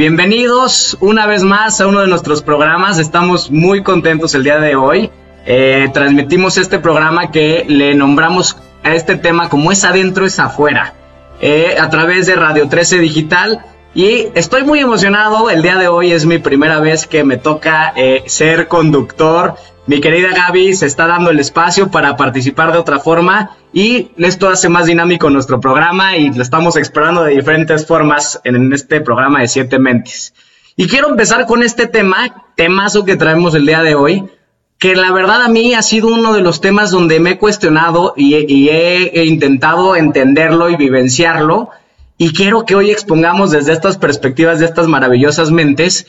Bienvenidos una vez más a uno de nuestros programas. Estamos muy contentos el día de hoy. Eh, transmitimos este programa que le nombramos a este tema como es adentro, es afuera, eh, a través de Radio 13 Digital. Y estoy muy emocionado, el día de hoy es mi primera vez que me toca eh, ser conductor. Mi querida Gaby se está dando el espacio para participar de otra forma y esto hace más dinámico nuestro programa y lo estamos explorando de diferentes formas en este programa de Siete Mentes. Y quiero empezar con este tema, temazo que traemos el día de hoy, que la verdad a mí ha sido uno de los temas donde me he cuestionado y, he, intentado entenderlo y vivenciarlo. Y quiero que hoy expongamos desde estas perspectivas de estas maravillosas mentes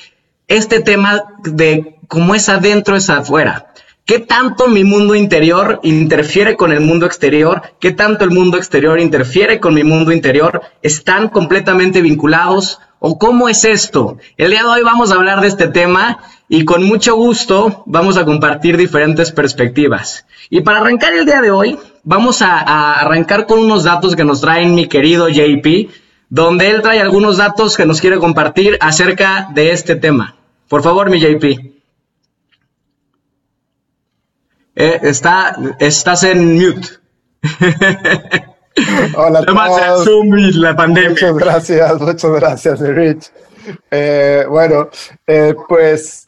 este tema de cómo es adentro es afuera. ¿Qué tanto mi mundo interior interfiere con el mundo exterior? ¿Qué tanto el mundo exterior interfiere con mi mundo interior? ¿Están completamente vinculados? ¿O cómo es esto? El día de hoy vamos a hablar de este tema y con mucho gusto vamos a compartir diferentes perspectivas. Y para arrancar el día de hoy, vamos a, a arrancar con unos datos que nos traen mi querido JP, donde él trae algunos datos que nos quiere compartir acerca de este tema. Por favor, mi JP. Eh, está, estás en mute. Hola a todos. La pandemia. Muchas gracias, muchas gracias, Rich. Eh, bueno, eh, pues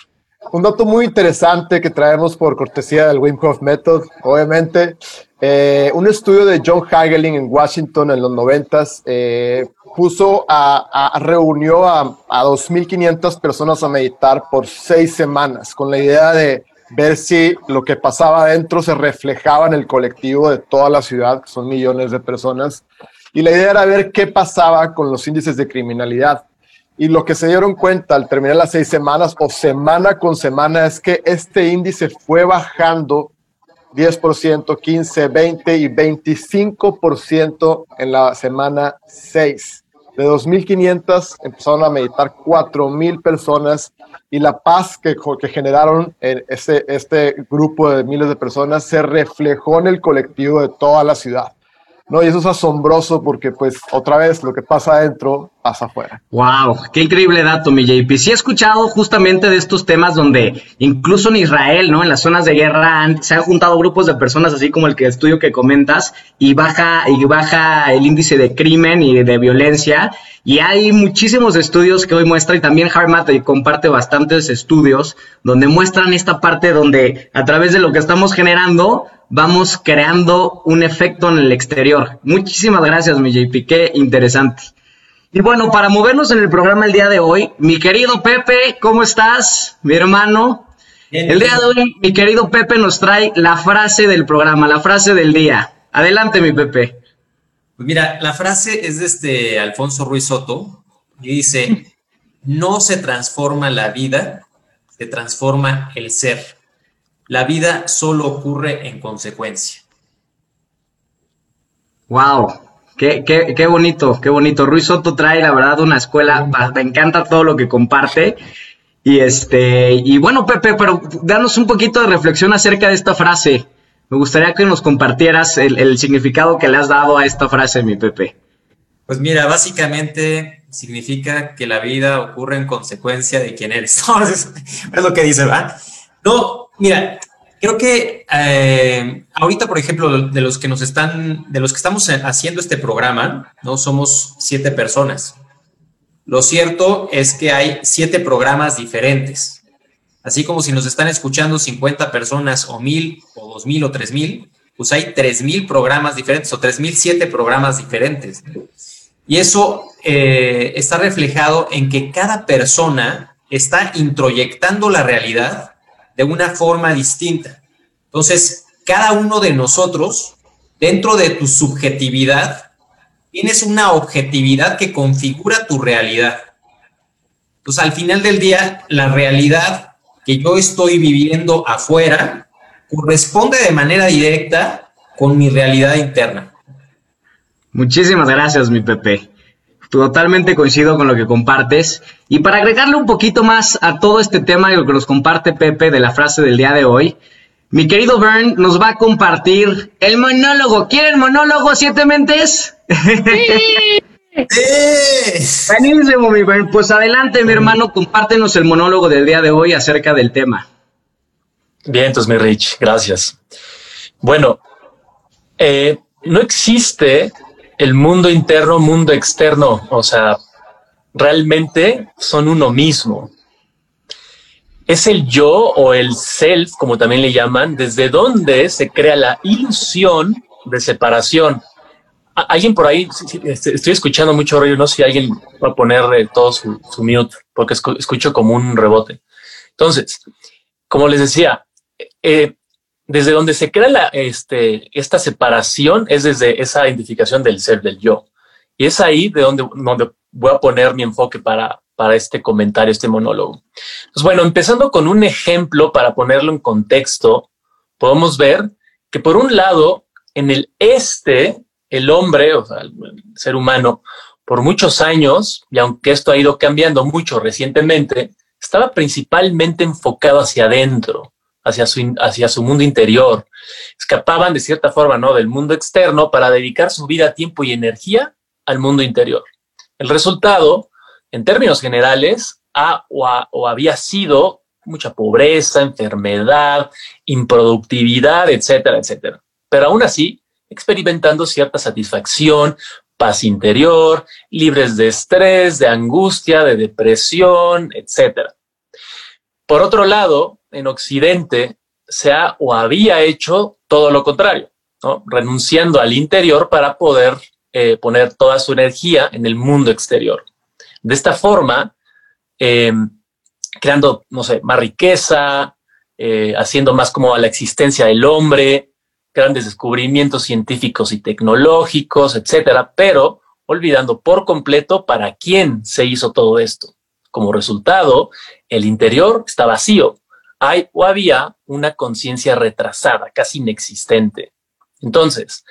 un dato muy interesante que traemos por cortesía del Wim Hof Method, obviamente. un estudio de John Hagelin en Washington en los 90 puso a, a, reunió a, a 2.500 personas a meditar por seis semanas con la idea de ver si lo que pasaba adentro se reflejaba en el colectivo de toda la ciudad, que son millones de personas. Y la idea era ver qué pasaba con los índices de criminalidad. Y lo que se dieron cuenta al terminar las seis semanas o semana con semana es que este índice fue bajando 10%, 15, 20 y 25% en la semana 6 de 2.500 empezaron a meditar 4.000 personas y la paz que, que generaron en este, este grupo de miles de personas se reflejó en el colectivo de toda la ciudad. ¿no? Y eso es asombroso porque, pues, otra vez, lo que pasa adentro pasa afuera. Wow, qué increíble dato, mi JP. Sí he escuchado justamente de estos temas donde incluso en Israel, ¿no? En las zonas de guerra se han juntado grupos de personas así como el que estudio que comentas y baja y baja el índice de crimen y de violencia. Y hay muchísimos estudios que hoy muestra y también Harmat comparte bastantes estudios donde muestran esta parte donde a través de lo que estamos generando vamos creando un efecto en el exterior. Muchísimas gracias, mi JP, qué interesante. Y bueno, para movernos en el programa el día de hoy, mi querido Pepe, ¿cómo estás? Mi hermano. el día de hoy, mi querido Pepe nos trae la frase del programa, la frase del día. Adelante, mi Pepe. Pues mira, la frase es de este Alfonso Ruiz Soto y dice, no se transforma la vida, se transforma el ser. La vida solo ocurre en consecuencia. Wow, Qué, qué, qué, bonito, qué bonito. Ruiz Soto trae, la verdad, una escuela, me encanta todo lo que comparte. Y este, y bueno, Pepe, pero danos un poquito de reflexión acerca de esta frase. Me gustaría que nos compartieras el, el significado que le has dado a esta frase, mi Pepe. Pues mira, básicamente significa que la vida ocurre en consecuencia de quién eres. es lo que dice, ¿va? No, mira, Creo que eh, ahorita, por ejemplo, de los que nos están, de los que estamos haciendo este programa, no somos siete personas. Lo cierto es que hay siete programas diferentes. Así como si nos están escuchando 50 personas o mil o dos mil o tres mil, pues hay tres mil programas diferentes o tres mil siete programas diferentes. Y eso eh, está reflejado en que cada persona está introyectando la realidad de una forma distinta. Entonces, cada uno de nosotros, dentro de tu subjetividad, tienes una objetividad que configura tu realidad. Entonces, al final del día, la realidad que yo estoy viviendo afuera corresponde de manera directa con mi realidad interna. Muchísimas gracias, mi Pepe. Totalmente coincido con lo que compartes. Y para agregarle un poquito más a todo este tema y lo que nos comparte Pepe de la frase del día de hoy, mi querido Bern nos va a compartir el monólogo. ¿Quieren monólogo, siete mentes? Buenísimo, mi Pues adelante, mi hermano, compártenos el monólogo del día de hoy acerca del tema. Bien, entonces, mi Rich, gracias. Bueno, eh, no existe el mundo interno, mundo externo, o sea, realmente son uno mismo. Es el yo o el self, como también le llaman, desde donde se crea la ilusión de separación. Alguien por ahí, este, estoy escuchando mucho ruido, no sé si alguien va a poner eh, todo su, mute, porque escucho como un rebote. Entonces, como les decía, eh, desde donde se crea la, este, esta separación es desde esa identificación del ser, del yo. Y es ahí de donde, donde voy a poner mi enfoque para, para este comentario, este monólogo. Pues bueno, empezando con un ejemplo para ponerlo en contexto, podemos ver que por un lado, en el este, el hombre, o sea, el ser humano, por muchos años, y aunque esto ha ido cambiando mucho recientemente, estaba principalmente enfocado hacia adentro, hacia su, hacia su mundo interior. Escapaban de cierta forma ¿no? del mundo externo para dedicar su vida, tiempo y energía al mundo interior. El resultado, en términos generales, ha o, había sido mucha pobreza, enfermedad, improductividad, etcétera, etcétera. Pero aún así, experimentando cierta satisfacción, paz interior, libres de estrés, de angustia, de depresión, etcétera. Por otro lado, en Occidente se ha o había hecho todo lo contrario, renunciando al interior para poder eh, poner toda su energía en el mundo exterior. De esta forma, em, creando, no sé, más riqueza, eh, haciendo más como a la existencia del hombre, grandes descubrimientos científicos y tecnológicos, etcétera, pero olvidando por completo para quién se hizo todo esto. Como resultado, el interior está vacío. Hay o había una conciencia retrasada, casi inexistente. Entonces,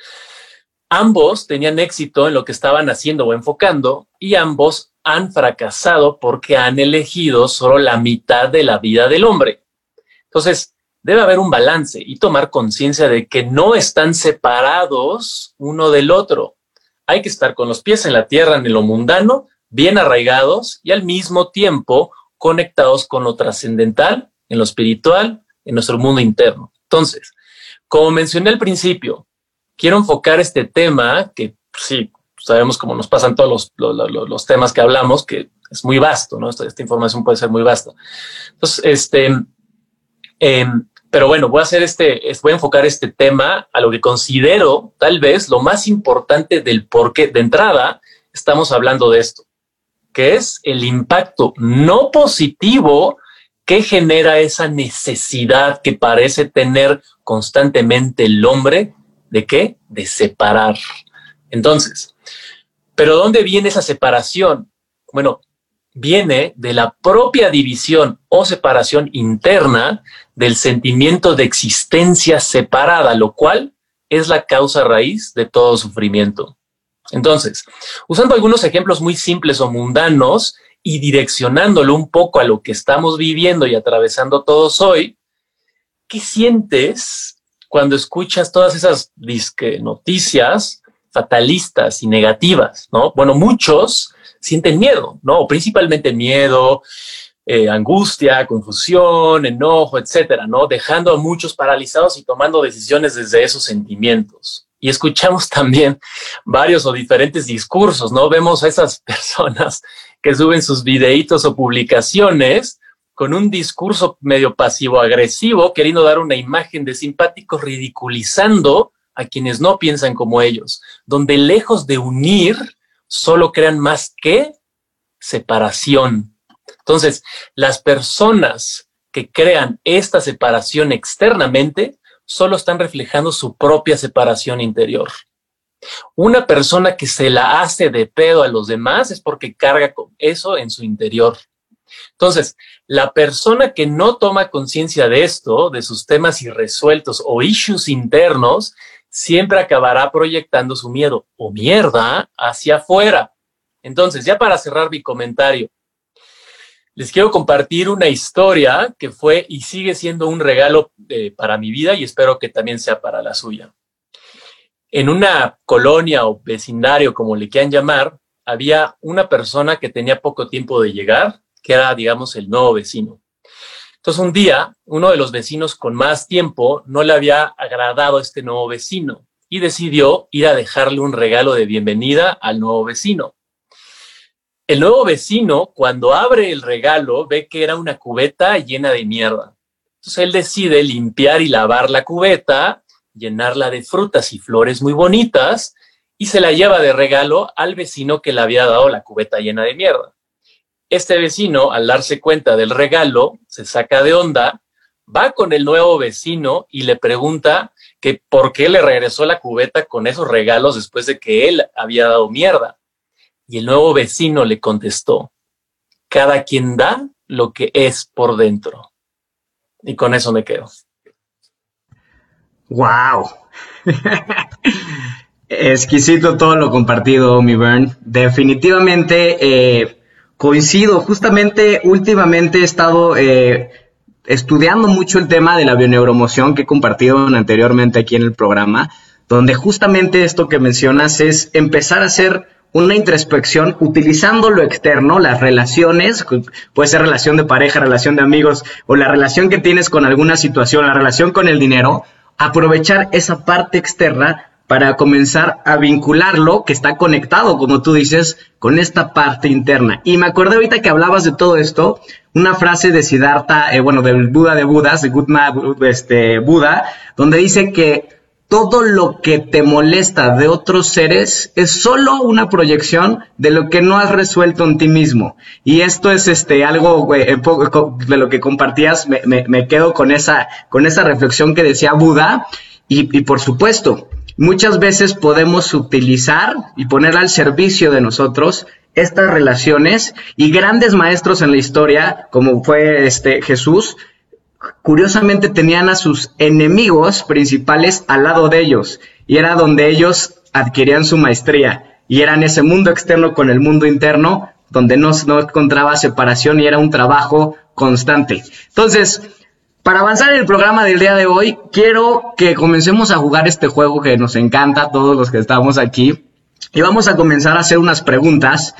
Ambos tenían éxito en lo que estaban haciendo o enfocando y ambos han fracasado porque han elegido solo la mitad de la vida del hombre. Entonces, debe haber un balance y tomar conciencia de que no están separados uno del otro. Hay que estar con los pies en la tierra, en lo mundano, bien arraigados y al mismo tiempo conectados con lo trascendental, en lo espiritual, en nuestro mundo interno. Entonces, como mencioné al principio, quiero enfocar este tema que pues, sí, sabemos cómo nos pasan todos los, temas que hablamos, que es muy vasto, ¿no? Esta, información puede ser muy vasta. Entonces, este, em, pero bueno, voy a hacer este, voy a enfocar este tema a lo que considero tal vez lo más importante del por qué de entrada estamos hablando de esto, que es el impacto no positivo que genera esa necesidad que parece tener constantemente el hombre ¿De qué? De separar. Entonces, ¿pero dónde viene esa separación? Bueno, viene de la propia división o separación interna del sentimiento de existencia separada, lo cual es la causa raíz de todo sufrimiento. Entonces, usando algunos ejemplos muy simples o mundanos y direccionándolo un poco a lo que estamos viviendo y atravesando todos hoy, ¿qué sientes cuando escuchas todas esas noticias fatalistas y negativas, ¿no? Bueno, muchos sienten miedo, ¿no? Principalmente miedo, eh, angustia, confusión, enojo, etcétera, ¿no? Dejando a muchos paralizados y tomando decisiones desde esos sentimientos. Y escuchamos también varios o diferentes discursos, ¿no? Vemos a esas personas que suben sus videitos o publicaciones con un discurso medio pasivo-agresivo, queriendo dar una imagen de simpáticos, ridiculizando a quienes no piensan como ellos, donde lejos de unir, solo crean más que separación. Entonces, las personas que crean esta separación externamente solo están reflejando su propia separación interior. Una persona que se la hace de pedo a los demás es porque carga con eso en su interior. Entonces, la persona que no toma conciencia de esto, de sus temas irresueltos o issues internos, siempre acabará proyectando su miedo o mierda hacia afuera. Entonces, ya para cerrar mi comentario, les quiero compartir una historia que fue y sigue siendo un regalo eh, para mi vida y espero que también sea para la suya. En una colonia o vecindario, como le quieran llamar, había una persona que tenía poco tiempo de llegar, que era, digamos, el nuevo vecino. Entonces un día, uno de los vecinos con más tiempo no le había agradado a este nuevo vecino y decidió ir a dejarle un regalo de bienvenida al nuevo vecino. El nuevo vecino, cuando abre el regalo, ve que era una cubeta llena de mierda. Entonces él decide limpiar y lavar la cubeta, llenarla de frutas y flores muy bonitas y se la lleva de regalo al vecino que le había dado la cubeta llena de mierda. Este vecino, al darse cuenta del regalo, se saca de onda, va con el nuevo vecino y le pregunta que por qué le regresó la cubeta con esos regalos después de que él había dado mierda. Y el nuevo vecino le contestó, cada quien da lo que es por dentro. Y con eso me quedo. ¡Wow! Exquisito todo lo compartido, mi Bern. Definitivamente eh, Coincido, justamente últimamente he estado eh, estudiando mucho el tema de la bioneuromoción que he compartido anteriormente aquí en el programa, donde justamente esto que mencionas es empezar a hacer una introspección utilizando lo externo, las relaciones, puede ser relación de pareja, relación de amigos o la relación que tienes con alguna situación, la relación con el dinero, aprovechar esa parte externa para comenzar a vincularlo, que está conectado, como tú dices, con esta parte interna. Y me acordé ahorita que hablabas de todo esto, una frase de Siddhartha, eh, bueno, del Buda de Budas, de Gutma este, Buda, donde dice que todo lo que te molesta de otros seres es solo una proyección de lo que no has resuelto en ti mismo. Y esto es este algo de lo que compartías, me, quedo con esa, con esa reflexión que decía Buda. y por supuesto, muchas veces podemos utilizar y poner al servicio de nosotros estas relaciones y grandes maestros en la historia, como fue este Jesús, curiosamente tenían a sus enemigos principales al lado de ellos y era donde ellos adquirían su maestría y era en ese mundo externo con el mundo interno donde no, no encontraba separación y era un trabajo constante. Entonces, para avanzar en el programa del día de hoy, quiero que comencemos a jugar este juego que nos encanta a todos los que estamos aquí. Y vamos a comenzar a hacer unas preguntas.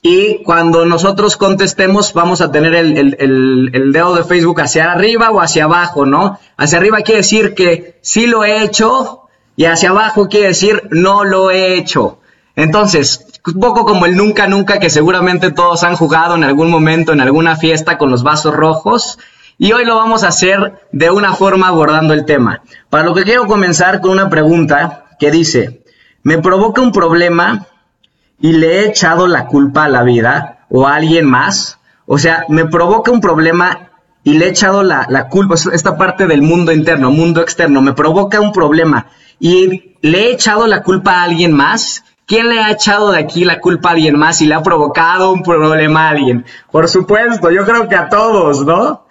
Y cuando nosotros contestemos, vamos a tener el, dedo de Facebook hacia arriba o hacia abajo, ¿no? Hacia arriba quiere decir que sí lo he hecho y hacia abajo quiere decir no lo he hecho. Entonces, un poco como el nunca, nunca que seguramente todos han jugado en algún momento, en alguna fiesta con los vasos rojos. Y hoy lo vamos a hacer de una forma abordando el tema. Para lo que quiero comenzar con una pregunta que dice, ¿me provoca un problema y le he echado la culpa a la vida o a alguien más? O sea, me provoca un problema y le he echado la, la culpa, esta parte del mundo interno, mundo externo, me provoca un problema y le he echado la culpa a alguien más. ¿Quién le ha echado de aquí la culpa a alguien más y le ha provocado un problema a alguien? Por supuesto, yo creo que a todos, ¿no?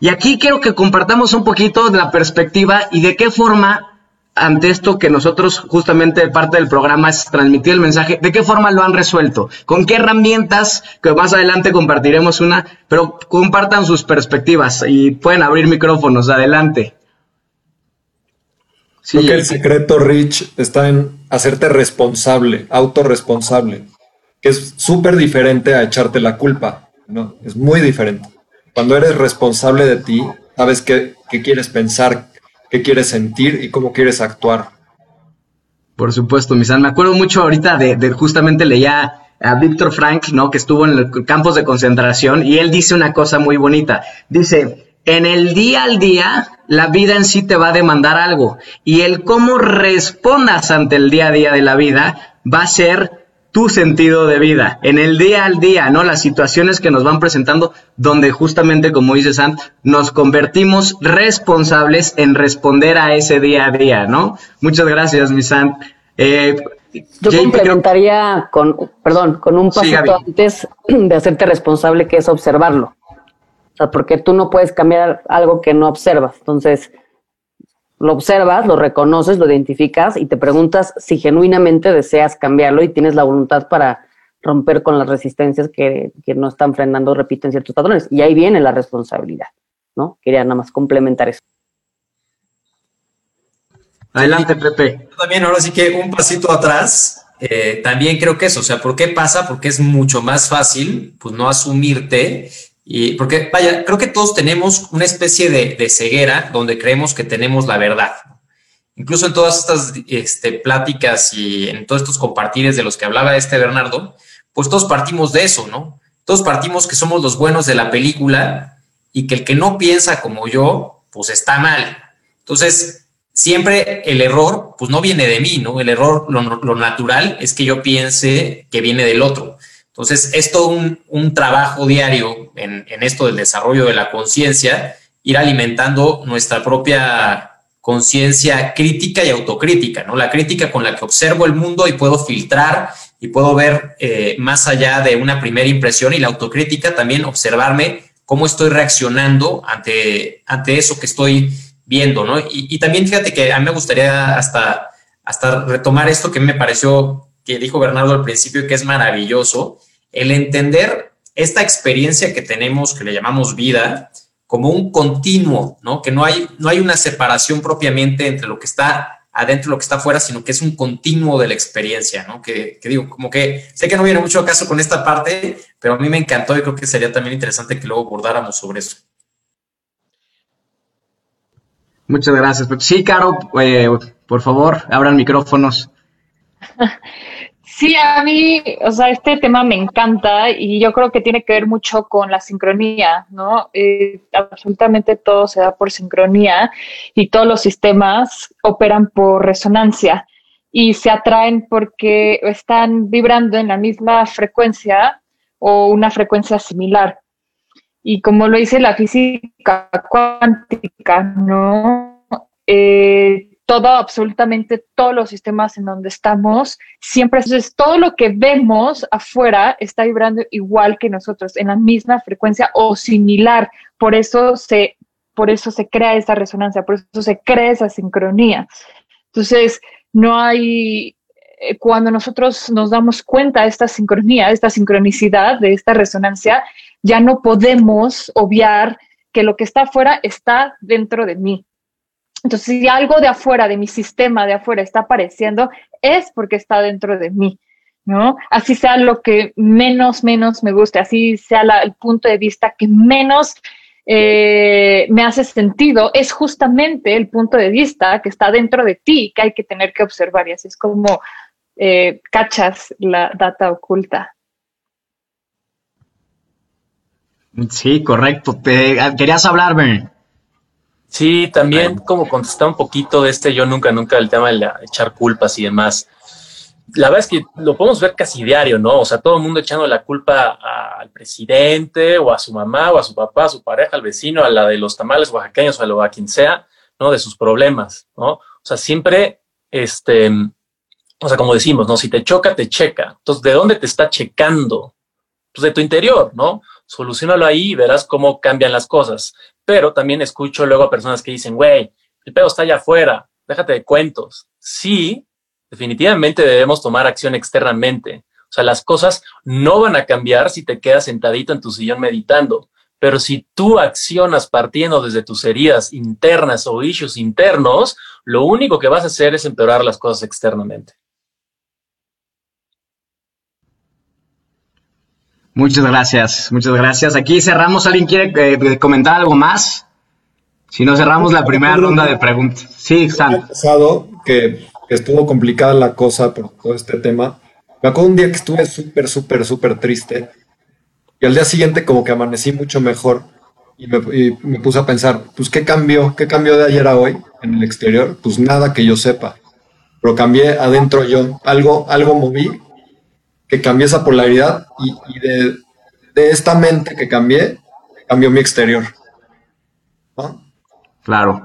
Y aquí quiero que compartamos un poquito de la perspectiva y de qué forma, ante esto que nosotros justamente parte del programa es transmitir el mensaje, de qué forma lo han resuelto, con qué herramientas, que más adelante compartiremos una, pero compartan sus perspectivas y pueden abrir micrófonos, adelante. Sí. Creo que el secreto, Rich, está en hacerte responsable, autorresponsable, que es súper diferente a echarte la culpa, ¿no? Es muy diferente. Cuando eres responsable de ti, sabes qué, quieres pensar, qué quieres sentir y cómo quieres actuar. Por supuesto, Misan. Me acuerdo mucho ahorita de, justamente leía a Víctor Frank, ¿no? Que estuvo en los campos de concentración y él dice una cosa muy bonita. Dice, en el día al día, la vida en sí te va a demandar algo y el cómo respondas ante el día a día de la vida va a ser tu sentido de vida, en el día al día, ¿no? Las situaciones que nos van presentando, donde justamente, como dice Sant, nos convertimos responsables en responder a ese día a día, ¿no? Muchas gracias, mi Sant. Eh, Yo complementaría con, perdón, con un pasito antes de hacerte responsable, que es observarlo. O sea, porque tú no puedes cambiar algo que no observas. Entonces, lo observas, lo reconoces, lo identificas y te preguntas si genuinamente deseas cambiarlo y tienes la voluntad para romper con las resistencias que, no están frenando, repiten ciertos patrones. Y ahí viene la responsabilidad, ¿no? Quería nada más complementar eso. Adelante, Pepe. Yo también, ahora sí que un pasito atrás, eh, también creo que eso, o sea, ¿por qué pasa? Porque es mucho más fácil, pues no asumirte y porque, vaya, creo que todos tenemos una especie de, ceguera donde creemos que tenemos la verdad. Incluso en todas estas este, pláticas y en todos estos compartires de los que hablaba este Bernardo, pues todos partimos de eso, ¿no? Todos partimos que somos los buenos de la película y que el que no piensa como yo, pues está mal. Entonces, siempre el error, pues no viene de mí, ¿no? El error, lo, lo natural es que yo piense que viene del otro. Entonces, es todo un, trabajo diario en, esto del desarrollo de la conciencia, ir alimentando nuestra propia conciencia crítica y autocrítica, ¿no? La crítica con la que observo el mundo y puedo filtrar y puedo ver eh, más allá de una primera impresión y la autocrítica también observarme cómo estoy reaccionando ante, ante eso que estoy viendo, ¿no? Y, y, también fíjate que a mí me gustaría hasta, hasta retomar esto que me pareció que dijo Bernardo al principio que es maravilloso, el entender esta experiencia que tenemos, que le llamamos vida, como un continuo, ¿no? Que no hay, no hay una separación propiamente entre lo que está adentro y lo que está afuera, sino que es un continuo de la experiencia, ¿no? Que, digo, como que sé que no viene mucho caso con esta parte, pero a mí me encantó y creo que sería también interesante que luego abordáramos sobre eso. Muchas gracias. Sí, Caro, eh, por favor, abran micrófonos. Sí, a mí, o sea, este tema me encanta y yo creo que tiene que ver mucho con la sincronía, ¿no? Eh, absolutamente todo se da por sincronía y todos los sistemas operan por resonancia y se atraen porque están vibrando en la misma frecuencia o una frecuencia similar. Y como lo dice la física cuántica, ¿no? Eh, todo, absolutamente todos los sistemas en donde estamos, siempre, entonces todo lo que vemos afuera está vibrando igual que nosotros, en la misma frecuencia o similar. Por eso se, por eso se crea esa resonancia, por eso se crea esa sincronía. Entonces, no hay, eh, cuando nosotros nos damos cuenta de esta sincronía, de esta sincronicidad, de esta resonancia, ya no podemos obviar que lo que está afuera está dentro de mí. Entonces, si algo de afuera, de mi sistema de afuera está apareciendo, es porque está dentro de mí, ¿no? Así sea lo que menos, menos me guste, así sea el punto de vista que menos eh, me hace sentido, es justamente el punto de vista que está dentro de ti que hay que tener que observar y así es como eh, cachas la data oculta. Sí, correcto. Te, querías hablar, Ben. Sí, también como contestar un poquito de este yo nunca, nunca el tema de echar culpas y demás. La verdad es que lo podemos ver casi diario, ¿no? O sea, todo el mundo echando la culpa al presidente o a su mamá o a su papá, a su pareja, al vecino, a la de los tamales oaxaqueños o a, lo, a quien sea, ¿no? De sus problemas, ¿no? O sea, siempre, este, o sea, como decimos, ¿no? Si te choca, te checa. Entonces, ¿de dónde te está checando? Pues de tu interior, ¿no? Solucionalo ahí y verás cómo cambian las cosas pero también escucho luego a personas que dicen, güey, el pedo está allá afuera, déjate de cuentos. Sí, definitivamente debemos tomar acción externamente. O sea, las cosas no van a cambiar si te quedas sentadito en tu sillón meditando, pero si tú accionas partiendo desde tus heridas internas o issues internos, lo único que vas a hacer es empeorar las cosas externamente. Muchas gracias, muchas gracias. Aquí cerramos. ¿Alguien quiere eh, comentar algo más? Si no, cerramos la primera ronda de preguntas. Sí, Sam. pasado que, que estuvo complicada la cosa por todo este tema. Me acuerdo un día que estuve súper, súper, súper triste. Y al día siguiente como que amanecí mucho mejor. Y me, y me, puse a pensar, pues, ¿qué cambió? ¿Qué cambió de ayer a hoy en el exterior? Pues nada que yo sepa. Pero cambié adentro yo. Algo, algo moví que cambié esa polaridad y, de, esta mente que cambié, cambió mi exterior. Claro.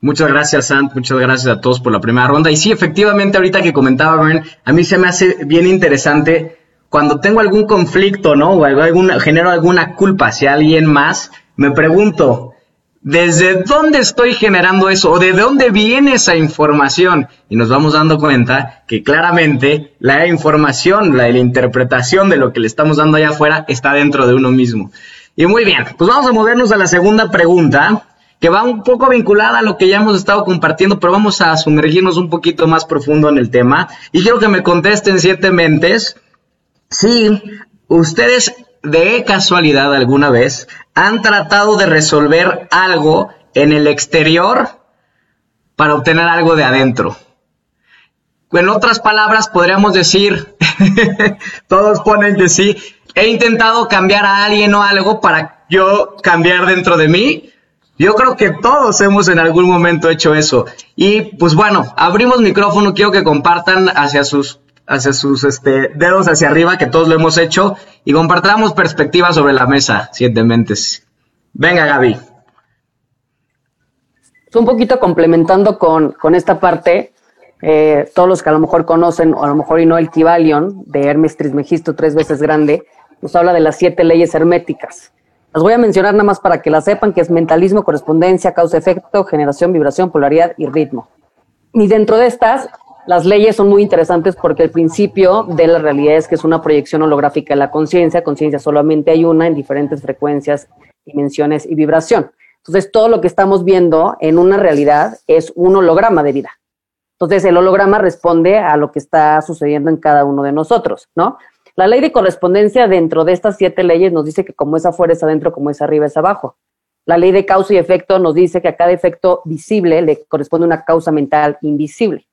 Muchas gracias, Sant. Muchas gracias a todos por la primera ronda. Y sí, efectivamente, ahorita que comentaba Bern, a mí se me hace bien interesante cuando tengo algún conflicto, ¿no? O algún, genero alguna culpa hacia alguien más, me pregunto, ¿Desde dónde estoy generando eso? ¿O de dónde viene esa información? Y nos vamos dando cuenta que claramente la información, la, la interpretación de lo que le estamos dando allá afuera está dentro de uno mismo. Y muy bien, pues vamos a movernos a la segunda pregunta, que va un poco vinculada a lo que ya hemos estado compartiendo, pero vamos a sumergirnos un poquito más profundo en el tema. Y quiero que me contesten siete mentes si ustedes de casualidad alguna vez han tratado de resolver algo en el exterior para obtener algo de adentro. En otras palabras, podríamos decir, todos ponen que sí, he intentado cambiar a alguien o algo para yo cambiar dentro de mí. Yo creo que todos hemos en algún momento hecho eso. Y pues bueno, abrimos micrófono, quiero que compartan hacia sus, hacia sus este, dedos hacia arriba, que todos lo hemos hecho, y compartamos perspectivas sobre la mesa, siete mentes. Venga, Gaby. Un poquito complementando con, con esta parte, eh, todos los que a lo mejor conocen, o a lo mejor y no el Kibalion, de Hermes Trismegisto, tres veces grande, nos habla de las siete leyes herméticas. Las voy a mencionar nada más para que las sepan, que es mentalismo, correspondencia, causa-efecto, generación, vibración, polaridad y ritmo. Y dentro de estas, las leyes son muy interesantes porque el principio de la realidad es que es una proyección holográfica de la conciencia. Conciencia solamente hay una en diferentes frecuencias, dimensiones y vibración. Entonces, todo lo que estamos viendo en una realidad es un holograma de vida. Entonces, el holograma responde a lo que está sucediendo en cada uno de nosotros, ¿no? La ley de correspondencia dentro de estas siete leyes nos dice que como es afuera es adentro, como es arriba es abajo. La ley de causa y efecto nos dice que a cada efecto visible le corresponde una causa mental invisible.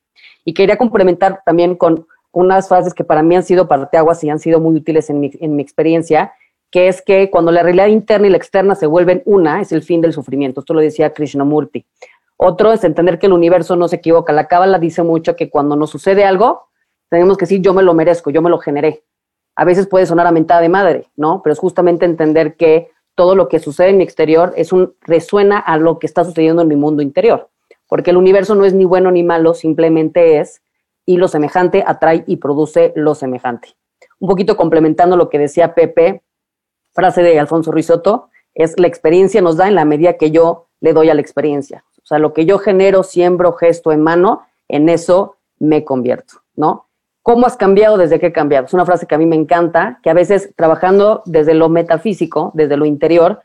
Y quería complementar también con unas frases que para mí han sido parteaguas y han sido muy útiles en mi, en mi experiencia, que es que cuando la realidad interna y la externa se vuelven una, es el fin del sufrimiento. Esto lo decía Krishnamurti. Otro es entender que el universo no se equivoca. La Cábala dice mucho que cuando nos sucede algo, tenemos que decir yo me lo merezco, yo me lo generé a veces puede sonar a mentada de madre, ¿no? Pero es justamente entender que todo lo que sucede en mi exterior es un resuena a lo que está sucediendo en mi mundo interior, porque el universo no es ni bueno ni malo, simplemente es y lo semejante atrae y produce lo semejante. Un poquito complementando lo que decía Pepe, frase de Alfonso Risotto, es la experiencia nos da en la medida que yo le doy a la experiencia. O sea, lo que yo genero, siembro, gesto en mano, en eso me convierto, ¿no? ¿Cómo has cambiado desde que he cambiado? Es una frase que a mí me encanta, que a veces trabajando desde lo metafísico, desde lo interior,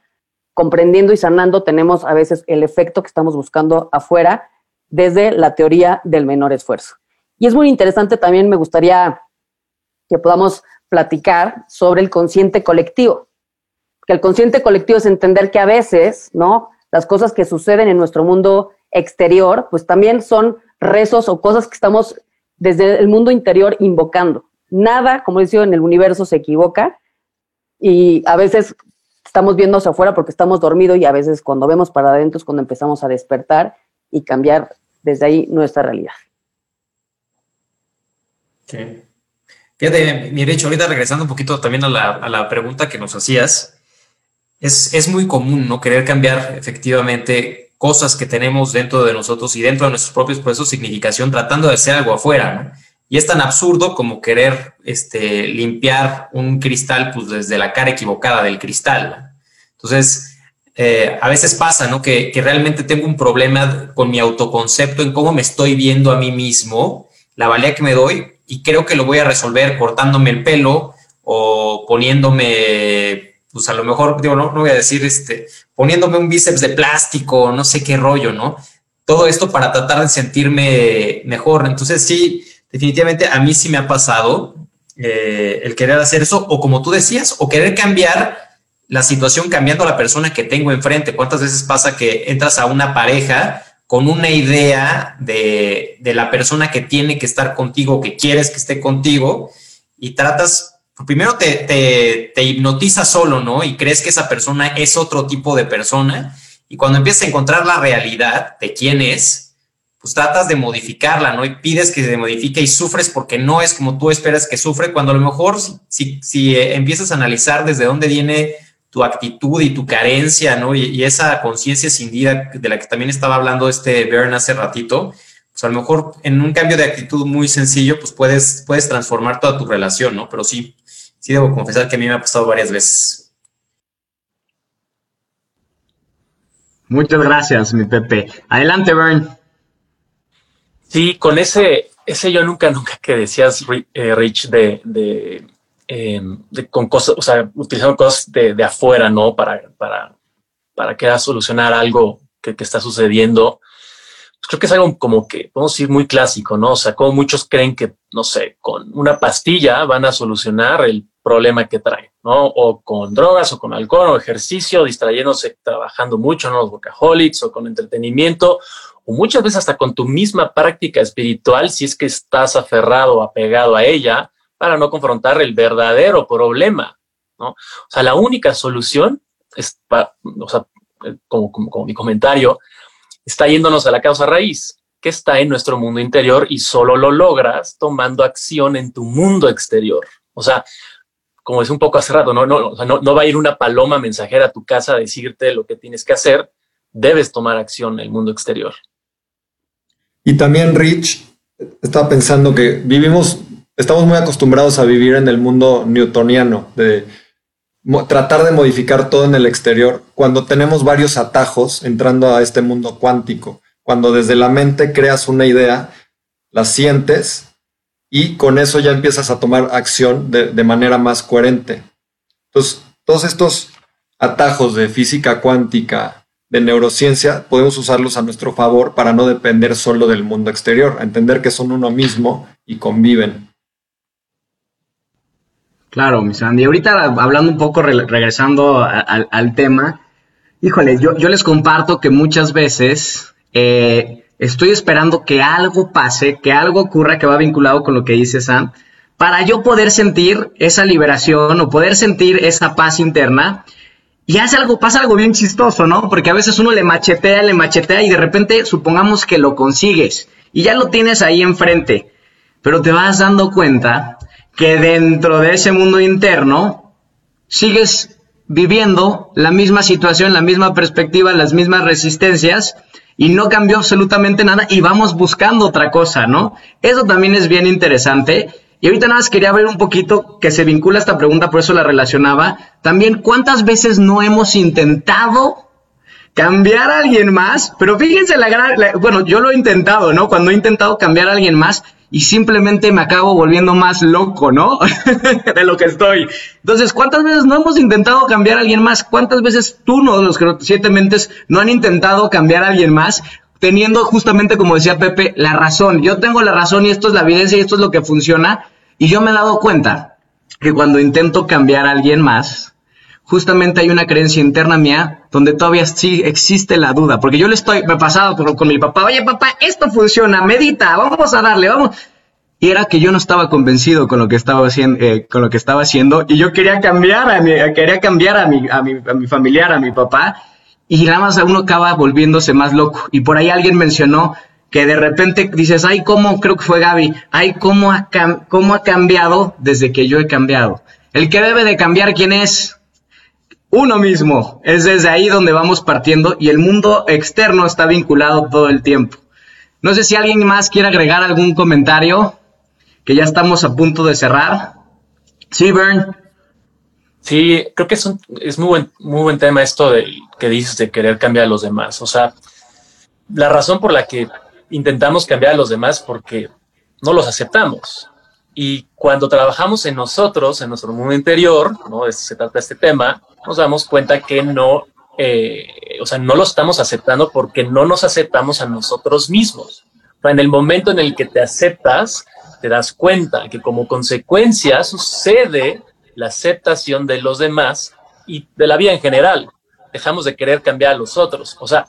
comprendiendo y sanando, tenemos a veces el efecto que estamos buscando afuera desde la teoría del menor esfuerzo. Y es muy interesante también, me gustaría que podamos platicar sobre el consciente colectivo. Que el consciente colectivo es entender que a veces, ¿no? Las cosas que suceden en nuestro mundo exterior, pues también son rezos o cosas que estamos desde el mundo interior invocando. Nada, como decía, en el universo se equivoca y a veces estamos viendo hacia afuera porque estamos dormidos y a veces cuando vemos para adentro es cuando empezamos a despertar y cambiar desde ahí nuestra realidad. Sí. Fíjate, mi hecho, ahorita regresando un poquito también a la, a la pregunta que nos hacías, es, es, muy común no querer cambiar efectivamente cosas que tenemos dentro de nosotros y dentro de nuestros propios procesos de significación tratando de hacer algo afuera, Y es tan absurdo como querer este, limpiar un cristal pues, desde la cara equivocada del cristal. Entonces, eh, a veces pasa, ¿no? Que, que, realmente tengo un problema con mi autoconcepto en cómo me estoy viendo a mí mismo, la valía que me doy, y creo que lo voy a resolver cortándome el pelo o poniéndome pues a lo mejor, digo, no, no voy a decir, este, poniéndome un bíceps de plástico, no sé qué rollo, ¿no? Todo esto para tratar de sentirme mejor. Entonces, sí, definitivamente a mí sí me ha pasado eh, el querer hacer eso, o como tú decías, o querer cambiar la situación cambiando la persona que tengo enfrente. ¿Cuántas veces pasa que entras a una pareja con una idea de, de la persona que tiene que estar contigo, que quieres que esté contigo, y tratas primero te, te, hipnotiza solo, ¿no? Y crees que esa persona es otro tipo de persona. Y cuando empiezas a encontrar la realidad de quién es, pues tratas de modificarla, ¿no? Y pides que se modifique y sufres porque no es como tú esperas que sufre, cuando a lo mejor si, si eh, empiezas a analizar desde dónde viene tu actitud y tu carencia, ¿no? Y, esa conciencia escindida de la que también estaba hablando este Bern hace ratito, pues a lo mejor en un cambio de actitud muy sencillo, pues puedes, puedes transformar toda tu relación, ¿no? Pero sí, sí debo confesar que a mí me ha pasado varias veces. Muchas gracias, mi Pepe. Adelante, Bern. Sí, con ese, ese yo nunca, nunca que decías, eh, Rich, de, em, de, con cosas, o sea, utilizando cosas de, afuera, ¿no? Para, para, para que solucionar algo que, está sucediendo, pues creo que es algo como que, podemos decir, muy clásico, ¿no? O sea, como muchos creen que, no sé, con una pastilla van a solucionar el problema que traen, ¿no? O con drogas o con alcohol o ejercicio, distrayéndose, trabajando mucho, ¿no? Los workaholics o con entretenimiento o muchas veces hasta con tu misma práctica espiritual si es que estás aferrado o apegado a ella para no confrontar el verdadero problema, ¿no? O sea, la única solución es, o sea, como, como mi comentario, está yéndonos a la causa raíz, que está en nuestro mundo interior y solo lo logras tomando acción en tu mundo exterior. O sea, como es un poco hace rato, ¿no? No, no, va a ir una paloma mensajera a tu casa a decirte lo que tienes que hacer, debes tomar acción en el mundo exterior. Y también, Rich, estaba pensando que vivimos, estamos muy acostumbrados a vivir en el mundo newtoniano, de tratar de modificar todo en el exterior, cuando tenemos varios atajos entrando a este mundo cuántico, cuando desde la mente creas una idea, la sientes y con eso ya empiezas a tomar acción de, manera más coherente. Entonces, todos estos atajos de física cuántica, de neurociencia, podemos usarlos a nuestro favor para no depender solo del mundo exterior, entender que son uno mismo y conviven. Claro, mi Sandy. Ahorita hablando un poco, regresando al tema, híjole, yo, yo les comparto que muchas veces eh, estoy esperando que algo pase, que algo ocurra que va vinculado con lo que dice Sam, para yo poder sentir esa liberación o poder sentir esa paz interna. Y hace algo, pasa algo bien chistoso, ¿no? Porque a veces uno le machetea, le machetea y de repente supongamos que lo consigues y ya lo tienes ahí enfrente, pero te vas dando cuenta que dentro de ese mundo interno sigues viviendo la misma situación, la misma perspectiva, las mismas resistencias y no cambió absolutamente nada y vamos buscando otra cosa, ¿no? Eso también es bien interesante. Y ahorita nada más quería ver un poquito que se vincula esta pregunta, por eso la relacionaba. También, ¿cuántas veces no hemos intentado cambiar a alguien más? Pero fíjense la gran, bueno, yo lo he intentado, ¿no? Cuando he intentado cambiar a alguien más, y simplemente me acabo volviendo más loco, ¿no? de lo que estoy. Entonces, ¿cuántas veces no hemos intentado cambiar a alguien más? ¿Cuántas veces tú, no, los siete mentes, no han intentado cambiar a alguien más? Teniendo justamente, como decía Pepe, la razón. Yo tengo la razón y esto es la evidencia y esto es lo que funciona. Y yo me he dado cuenta que cuando intento cambiar a alguien más, justamente hay una creencia interna mía donde todavía sí existe la duda, porque yo le estoy, me he con mi papá, oye papá, esto funciona, medita, vamos a darle, vamos. Y era que yo no estaba convencido con lo que estaba haciendo, eh, con lo que estaba haciendo, y yo quería cambiar a mi, quería cambiar a mi, a mi, a mi familiar, a mi papá, y nada más a uno acaba volviéndose más loco. Y por ahí alguien mencionó que de repente dices, ay, cómo, creo que fue Gaby, ay, cómo ha, cómo ha cambiado desde que yo he cambiado. El que debe de cambiar, ¿quién es? uno mismo. Es desde ahí donde vamos partiendo y el mundo externo está vinculado todo el tiempo. No sé si alguien más quiere agregar algún comentario, que ya estamos a punto de cerrar. Sí, Bern. Sí, creo que es, un, es muy, buen, muy buen tema esto de, que dices de querer cambiar a los demás. O sea, la razón por la que intentamos cambiar a los demás porque no los aceptamos. Y cuando trabajamos en nosotros, en nuestro mundo interior, ¿no? se trata este tema, nos damos cuenta que no, eh, o sea, no lo estamos aceptando porque no nos aceptamos a nosotros mismos. en el momento en el que te aceptas, te das cuenta que como consecuencia sucede la aceptación de los demás y de la vida en general. Dejamos de querer cambiar a los otros. O sea,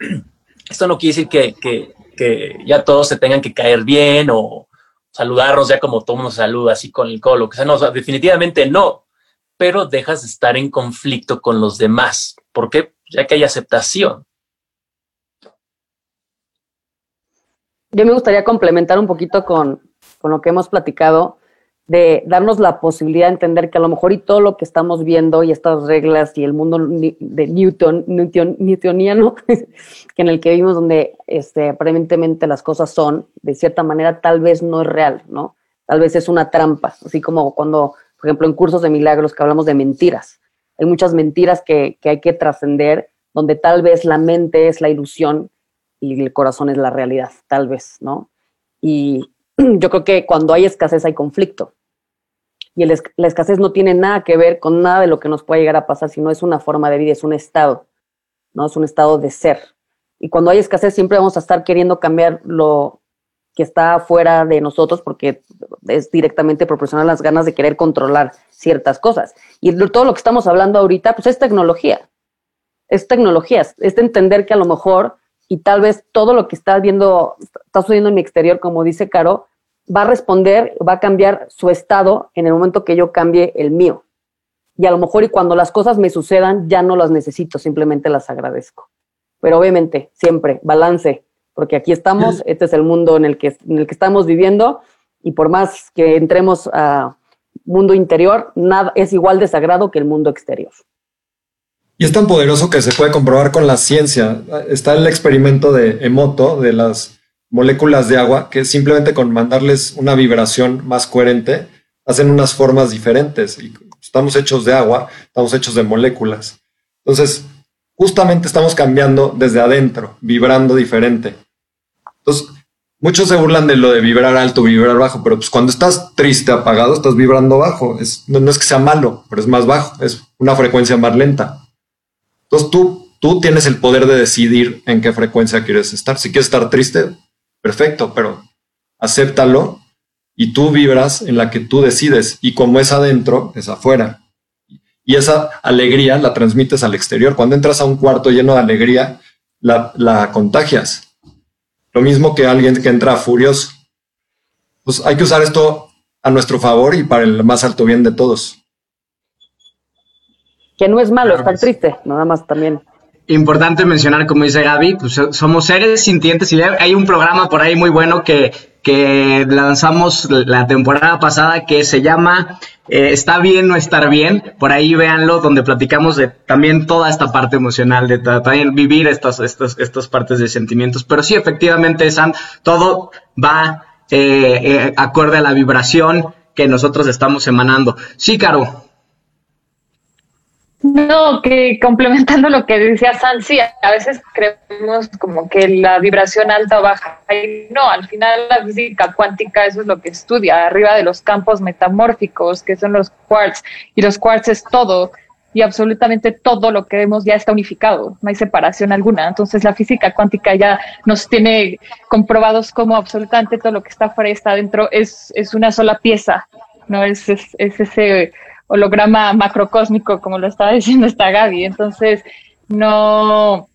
esto no quiere decir que, que, que ya todos se tengan que caer bien o, saludarnos ya como todo mundo saluda, así con el colo, que sea, no, definitivamente no, pero dejas de estar en conflicto con los demás. ¿Por qué? Ya que hay aceptación. Yo me gustaría complementar un poquito con, con lo que hemos platicado de darnos la posibilidad de entender que a lo mejor y todo lo que estamos viendo y estas reglas y el mundo de Newton, Newton newtoniano que en el que vivimos donde este, aparentemente las cosas son, de cierta manera tal vez no es real, ¿no? Tal vez es una trampa, así como cuando, por ejemplo, en cursos de milagros que hablamos de mentiras. Hay muchas mentiras que, que hay que trascender, donde tal vez la mente es la ilusión y el corazón es la realidad, tal vez, ¿no? Y yo creo que cuando hay escasez hay conflicto y la escasez no tiene nada que ver con nada de lo que nos puede llegar a pasar, sino es una forma de vida, es un estado, ¿no? Es un estado de ser. Y cuando hay escasez siempre vamos a estar queriendo cambiar lo que está fuera de nosotros porque es directamente proporcional a las ganas de querer controlar ciertas cosas. Y todo lo que estamos hablando ahorita, pues es tecnología. Es tecnología, es de entender que a lo mejor y tal vez todo lo que está viendo, está sucediendo en mi exterior, como dice Caro, va a responder, va a cambiar su estado en el momento que yo cambie el mío. Y a lo mejor y cuando las cosas me sucedan, ya no las necesito, simplemente las agradezco. Pero obviamente, siempre, balance, porque aquí estamos, este es el mundo en el que, en el que estamos viviendo, y por más que entremos a mundo interior, nada es igual de sagrado que el mundo exterior. Y es tan poderoso que se puede comprobar con la ciencia. Está el experimento de Emoto, de las moléculas de agua, que simplemente con mandarles una vibración más coherente, hacen unas formas diferentes. Y estamos hechos de agua, estamos hechos de moléculas. Entonces, justamente estamos cambiando desde adentro, vibrando diferente. Entonces, muchos se burlan de lo de vibrar alto, vibrar bajo, pero pues cuando estás triste, apagado, estás vibrando bajo. No, no es que sea malo, pero es más bajo, es una frecuencia más lenta. Entonces tú, tú tienes el poder de decidir en qué frecuencia quieres estar. Si quieres estar triste, perfecto, pero acéptalo y tú vibras en la que tú decides. Y como es adentro, es afuera. Y esa alegría la transmites al exterior. Cuando entras a un cuarto lleno de alegría, la, la contagias. Lo mismo que alguien que entra furioso. Pues hay que usar esto a nuestro favor y para el más alto bien de todos que no es malo estar triste, nada más también. Importante mencionar, como dice Gaby, pues somos seres sintientes y hay un programa por ahí muy bueno que, que lanzamos la temporada pasada que se llama eh, Está bien no estar bien. Por ahí véanlo, donde platicamos de también toda esta parte emocional, de también vivir estas, estas, estas partes de sentimientos. Pero sí, efectivamente, San, todo va eh, eh, acorde a la vibración que nosotros estamos emanando. Sí, Caro. No, que complementando lo que decía San, sí, a veces creemos como que la vibración alta o baja. Y no, al final la física cuántica eso es lo que estudia, arriba de los campos metamórficos, que son los quarks, y los quarks es todo, y absolutamente todo lo que vemos ya está unificado, no hay separación alguna. Entonces la física cuántica ya nos tiene comprobados como absolutamente todo lo que está afuera y está adentro es, es una sola pieza, no es, es, es ese holograma macrocósmico, como lo estaba diciendo esta Gaby. Entonces, no,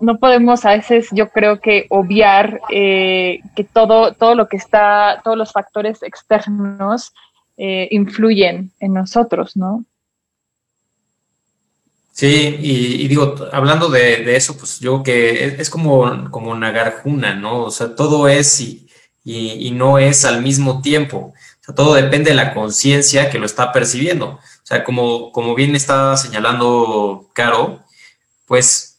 no podemos a veces, yo creo que obviar eh, que todo, todo lo que está, todos los factores externos eh, influyen en nosotros, ¿no? Sí, y, digo, hablando de, eso, pues yo que es, como, como una garjuna, ¿no? O sea, todo es y, y no es al mismo tiempo todo depende de la conciencia que lo está percibiendo. O sea, como, como bien está señalando Caro, pues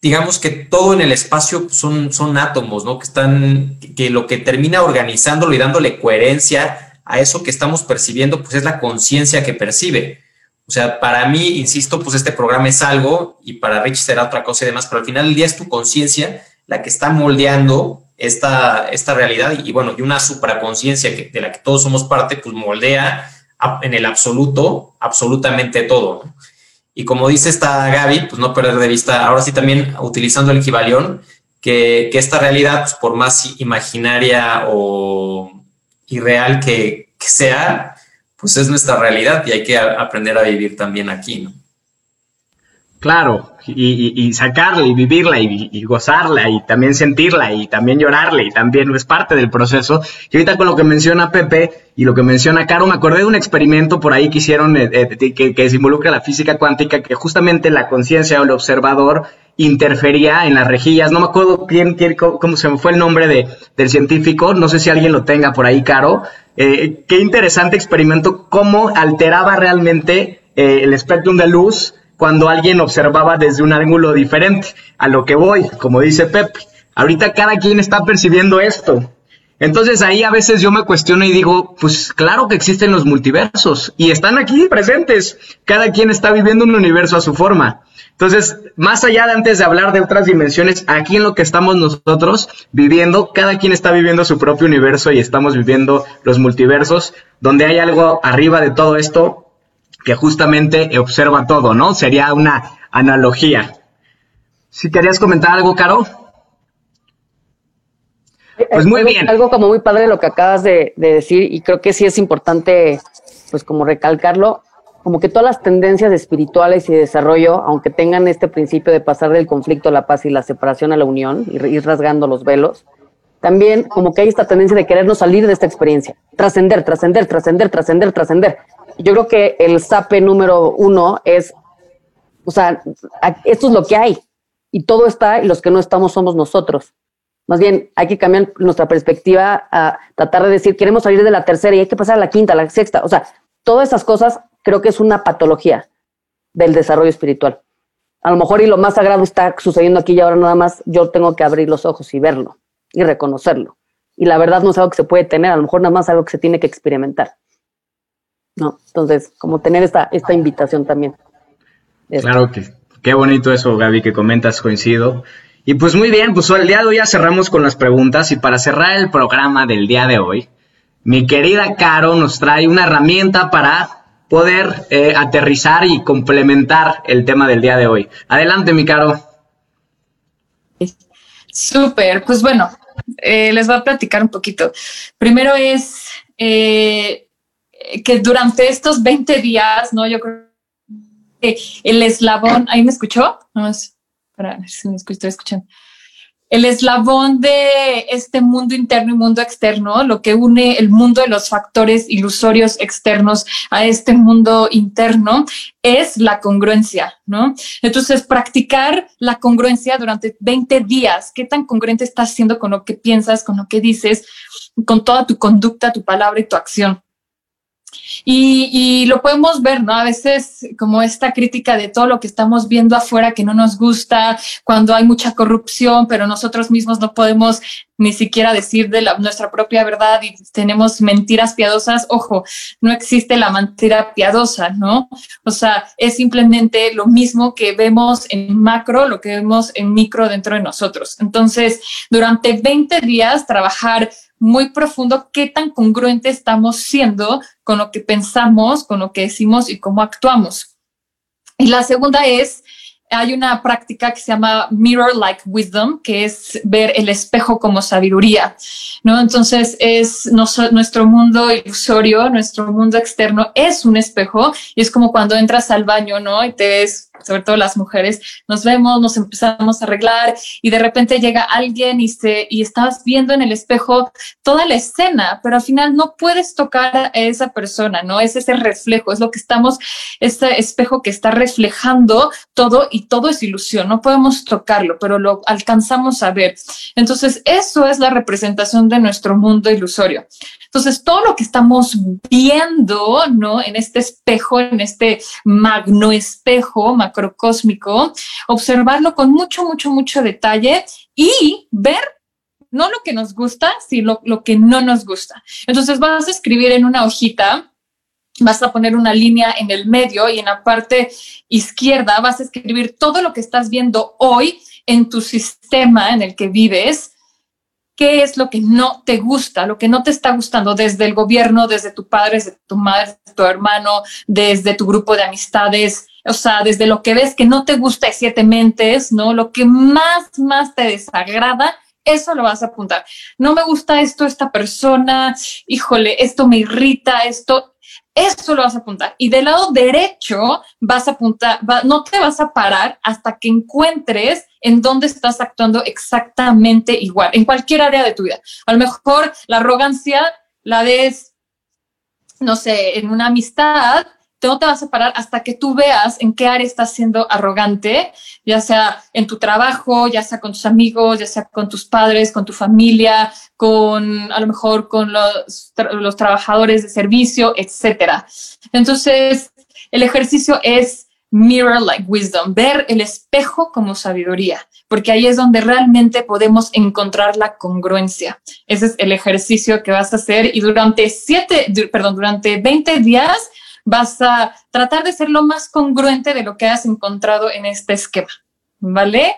digamos que todo en el espacio son, son átomos, ¿no? Que están, que lo que termina organizándolo y dándole coherencia a eso que estamos percibiendo, pues es la conciencia que percibe. O sea, para mí, insisto, pues este programa es algo y para Rich será otra cosa y demás, pero al final del día es tu conciencia la que está moldeando esta, esta realidad y, bueno, y una supraconciencia de la que todos somos parte, pues moldea en el absoluto absolutamente todo. Y como dice esta Gaby, pues no perder de vista, ahora sí también utilizando el equivalión, que, que esta realidad, pues, por más imaginaria o irreal que, que sea, pues es nuestra realidad y hay que aprender a vivir también aquí, ¿no? Claro, y, sacarla y vivirla y, gozarla y también sentirla y también llorarle y también es parte del proceso. Y ahorita con lo que menciona Pepe y lo que menciona Caro, me acordé de un experimento por ahí que hicieron eh, eh, que, que se involucra la física cuántica, que justamente la conciencia o el observador interfería en las rejillas. No me acuerdo quién, cómo se me fue el nombre de, del científico, no sé si alguien lo tenga por ahí, Caro. Eh, qué interesante experimento, cómo alteraba realmente el espectro de luz cuando alguien observaba desde un ángulo diferente. A lo que voy, como dice Pepe, ahorita cada quien está percibiendo esto. Entonces ahí a veces yo me cuestiono y digo, pues claro que existen los multiversos y están aquí presentes. Cada quien está viviendo un universo a su forma. Entonces, más allá de antes de hablar de otras dimensiones, aquí en lo que estamos nosotros viviendo, cada quien está viviendo su propio universo y estamos viviendo los multiversos, donde hay algo arriba de todo esto que justamente observa todo, ¿no? Sería una analogía. Si querías comentar algo, Caro. Pues muy bien. Algo como muy padre lo que acabas de, decir y creo que sí es importante, pues como recalcarlo, como que todas las tendencias espirituales y de desarrollo, aunque tengan este principio de pasar del conflicto a la paz y la separación a la unión y ir rasgando los velos, también como que hay esta tendencia de querernos salir de esta experiencia, trascender, trascender, trascender, trascender, trascender. Yo creo que el SAPE número uno es, o sea, esto es lo que hay y todo está y los que no estamos somos nosotros. Más bien, hay que cambiar nuestra perspectiva a tratar de decir, queremos salir de la tercera y hay que pasar a la quinta, la sexta. O sea, todas esas cosas creo que es una patología del desarrollo espiritual. A lo mejor y lo más sagrado está sucediendo aquí y ahora nada más yo tengo que abrir los ojos y verlo y reconocerlo. Y la verdad no es algo que se puede tener, a lo mejor nada más algo que se tiene que experimentar. ¿No? Entonces, como tener esta, esta invitación también. Claro que qué bonito eso, Gaby, que comentas, coincido. Y pues muy bien, pues el día de hoy ya cerramos con las preguntas y para cerrar el programa del día de hoy, mi querida Caro nos trae una herramienta para poder eh, aterrizar y complementar el tema del día de hoy. Adelante, mi Caro. Súper, pues bueno, eh, les voy a platicar un poquito. Primero es eh, que durante estos 20 días, ¿no? Yo creo que el eslabón, ¿ahí me escuchó? Vamos para ver si me estoy escuchando. El eslabón de este mundo interno y mundo externo, lo que une el mundo de los factores ilusorios externos a este mundo interno, es la congruencia, ¿no? Entonces, practicar la congruencia durante 20 días, qué tan congruente estás siendo con lo que piensas, con lo que dices, con toda tu conducta, tu palabra y tu acción. Y, lo podemos ver, ¿no? A veces como esta crítica de todo lo que estamos viendo afuera que no nos gusta, cuando hay mucha corrupción, pero nosotros mismos no podemos ni siquiera decir de nuestra propia verdad y tenemos mentiras piadosas. Ojo, no existe la mentira piadosa, ¿no? O sea, es simplemente lo mismo que vemos en macro, lo que vemos en micro dentro de nosotros. Entonces, durante 20 días trabajar muy profundo qué tan congruente estamos siendo con lo que pensamos, con lo que decimos y cómo actuamos. Y la segunda es, hay una práctica que se llama Mirror Like Wisdom, que es ver el espejo como sabiduría, ¿no? Entonces es nuestro mundo ilusorio, nuestro mundo externo es un espejo y es como cuando entras al baño, ¿no? Y te ves sobre todo las mujeres, nos vemos, nos empezamos a arreglar y de repente llega alguien y, se, y estás viendo en el espejo toda la escena, pero al final no puedes tocar a esa persona, ¿no? Es ese reflejo, es lo que estamos, este espejo que está reflejando todo y todo es ilusión, no podemos tocarlo, pero lo alcanzamos a ver. Entonces, eso es la representación de nuestro mundo ilusorio. Entonces, todo lo que estamos viendo, ¿no? En este espejo, en este magno espejo macrocósmico, observarlo con mucho, mucho, mucho detalle y ver no lo que nos gusta, sino lo, que no nos gusta. Entonces, vas a escribir en una hojita vas a poner una línea en el medio y en la parte izquierda vas a escribir todo lo que estás viendo hoy en tu sistema en el que vives qué es lo que no te gusta, lo que no te está gustando desde el gobierno, desde tu padre, desde tu madre, desde tu hermano, desde tu grupo de amistades, o sea, desde lo que ves que no te gusta de siete mentes, ¿no? Lo que más, más te desagrada, eso lo vas a apuntar. No me gusta esto, esta persona, híjole, esto me irrita, esto, eso lo vas a apuntar. Y del lado derecho vas a apuntar, no te vas a parar hasta que encuentres en dónde estás actuando exactamente igual, en cualquier área de tu vida. A lo mejor la arrogancia la ves, no sé, en una amistad, no te vas a parar hasta que tú veas en qué área estás siendo arrogante, ya sea en tu trabajo, ya sea con tus amigos, ya sea con tus padres, con tu familia, con a lo mejor con los, los trabajadores de servicio, etcétera. Entonces, el ejercicio es mirror like wisdom, ver el espejo como sabiduría, porque ahí es donde realmente podemos encontrar la congruencia. Ese es el ejercicio que vas a hacer y durante siete, perdón, durante 20 días vas a tratar de ser lo más congruente de lo que has encontrado en este esquema, ¿vale?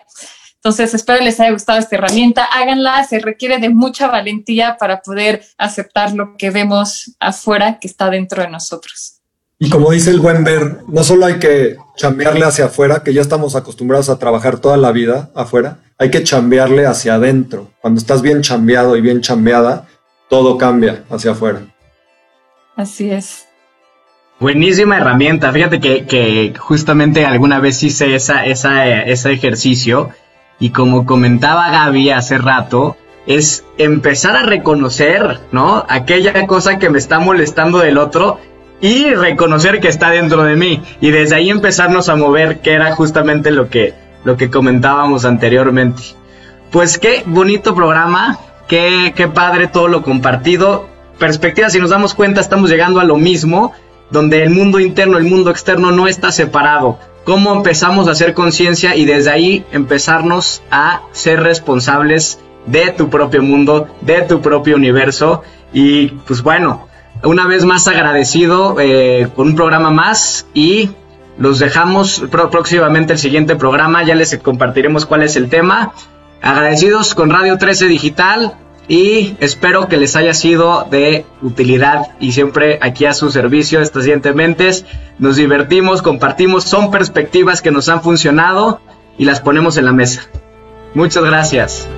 Entonces, espero les haya gustado esta herramienta. Háganla, se requiere de mucha valentía para poder aceptar lo que vemos afuera que está dentro de nosotros. Y como dice el buen ver, no solo hay que chambearle hacia afuera, que ya estamos acostumbrados a trabajar toda la vida afuera, hay que chambearle hacia adentro. Cuando estás bien chambeado y bien chambeada, todo cambia hacia afuera. Así es. Buenísima herramienta. Fíjate que, justamente alguna vez hice esa, esa, ese ejercicio y como comentaba Gaby hace rato, es empezar a reconocer, ¿no? Aquella cosa que me está molestando del otro y reconocer que está dentro de mí y desde ahí empezarnos a mover, que era justamente lo que, lo que comentábamos anteriormente. Pues qué bonito programa, qué, qué padre todo lo compartido. Perspectiva, si nos damos cuenta, estamos llegando a lo mismo, donde el mundo interno, el mundo externo no está separado. Cómo empezamos a hacer conciencia y desde ahí empezarnos a ser responsables de tu propio mundo, de tu propio universo. Y pues bueno, una vez más agradecido eh, con un programa más y los dejamos próximamente el siguiente programa, ya les compartiremos cuál es el tema. Agradecidos con Radio 13 Digital y espero que les haya sido de utilidad y siempre aquí a su servicio estas mentes. Nos divertimos, compartimos, son perspectivas que nos han funcionado y las ponemos en la mesa. Muchas gracias.